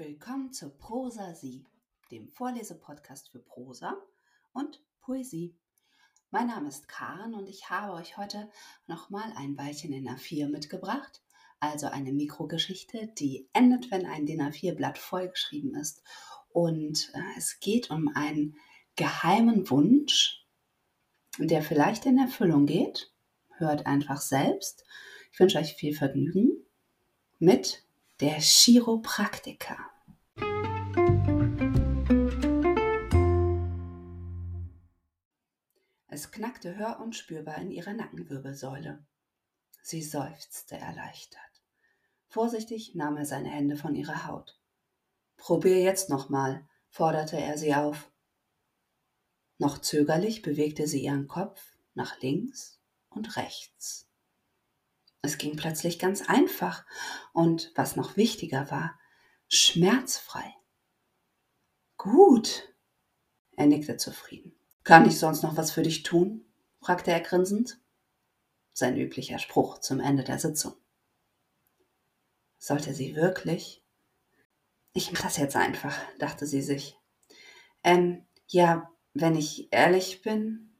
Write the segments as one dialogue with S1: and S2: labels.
S1: Willkommen zur Prosa Sie, dem Vorlesepodcast für Prosa und Poesie. Mein Name ist Karen und ich habe euch heute nochmal ein Weilchen in A4 mitgebracht, also eine Mikrogeschichte, die endet, wenn ein DIN A4-Blatt vollgeschrieben ist. Und äh, es geht um einen geheimen Wunsch, der vielleicht in Erfüllung geht. Hört einfach selbst. Ich wünsche euch viel Vergnügen mit der Chiropraktiker. Es knackte hör- und spürbar in ihrer Nackenwirbelsäule. Sie seufzte erleichtert. Vorsichtig nahm er seine Hände von ihrer Haut. Probier jetzt nochmal, forderte er sie auf. Noch zögerlich bewegte sie ihren Kopf nach links und rechts. Es ging plötzlich ganz einfach und, was noch wichtiger war, schmerzfrei. Gut. Er nickte zufrieden. Kann ich sonst noch was für dich tun? fragte er grinsend. Sein üblicher Spruch zum Ende der Sitzung. Sollte sie wirklich? Ich mach das jetzt einfach, dachte sie sich. Ähm, ja, wenn ich ehrlich bin.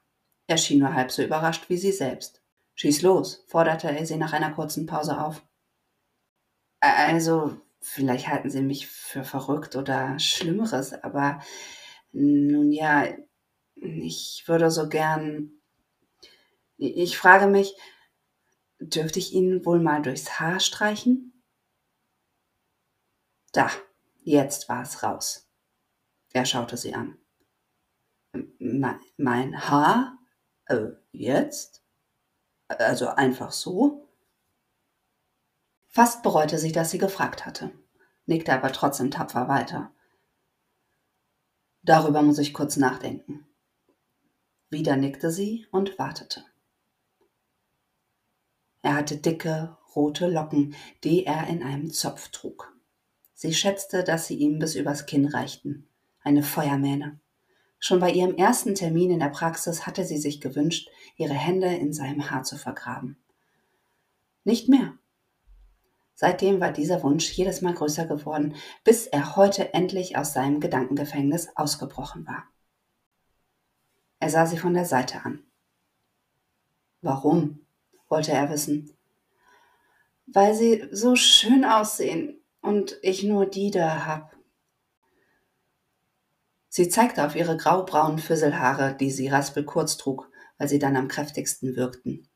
S1: Er schien nur halb so überrascht wie sie selbst. Schieß los, forderte er sie nach einer kurzen Pause auf. Also, vielleicht halten Sie mich für verrückt oder Schlimmeres, aber nun ja, ich würde so gern. Ich frage mich, dürfte ich Ihnen wohl mal durchs Haar streichen? Da, jetzt war es raus. Er schaute sie an. Mein Haar? Äh, jetzt? Also einfach so? Fast bereute sie, dass sie gefragt hatte, nickte aber trotzdem tapfer weiter. Darüber muss ich kurz nachdenken. Wieder nickte sie und wartete. Er hatte dicke, rote Locken, die er in einem Zopf trug. Sie schätzte, dass sie ihm bis übers Kinn reichten. Eine Feuermähne. Schon bei ihrem ersten Termin in der Praxis hatte sie sich gewünscht, ihre Hände in seinem Haar zu vergraben. Nicht mehr. Seitdem war dieser Wunsch jedes Mal größer geworden, bis er heute endlich aus seinem Gedankengefängnis ausgebrochen war. Er sah sie von der Seite an. Warum? wollte er wissen. Weil sie so schön aussehen und ich nur die da hab, Sie zeigte auf ihre graubraunen Füsselhaare, die sie raspelkurz trug, weil sie dann am kräftigsten wirkten.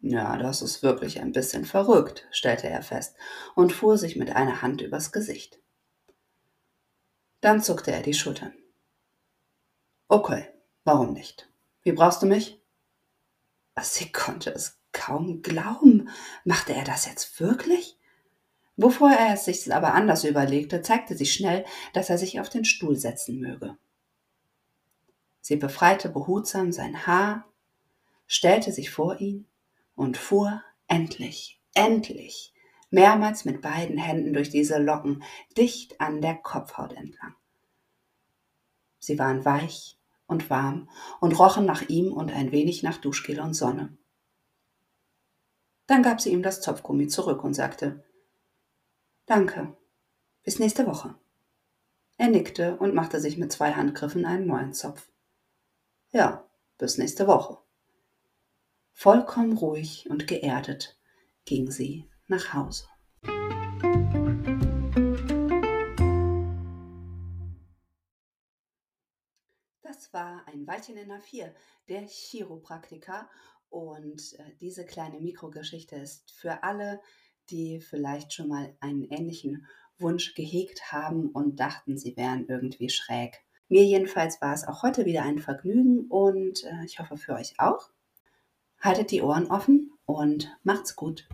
S1: Ja, das ist wirklich ein bisschen verrückt, stellte er fest und fuhr sich mit einer Hand übers Gesicht. Dann zuckte er die Schultern. Okay, warum nicht? Wie brauchst du mich? Sie konnte es kaum glauben. Machte er das jetzt wirklich? Bevor er es sich aber anders überlegte, zeigte sie schnell, dass er sich auf den Stuhl setzen möge. Sie befreite behutsam sein Haar, stellte sich vor ihn und fuhr endlich, endlich mehrmals mit beiden Händen durch diese Locken dicht an der Kopfhaut entlang. Sie waren weich und warm und rochen nach ihm und ein wenig nach Duschgel und Sonne. Dann gab sie ihm das Zopfgummi zurück und sagte, Danke. Bis nächste Woche. Er nickte und machte sich mit zwei Handgriffen einen neuen Zopf. Ja, bis nächste Woche. Vollkommen ruhig und geerdet ging sie nach Hause. Das war ein Weilchen in A4, der Chiropraktiker. Und äh, diese kleine Mikrogeschichte ist für alle, die vielleicht schon mal einen ähnlichen Wunsch gehegt haben und dachten, sie wären irgendwie schräg. Mir jedenfalls war es auch heute wieder ein Vergnügen und äh, ich hoffe für euch auch. Haltet die Ohren offen und macht's gut.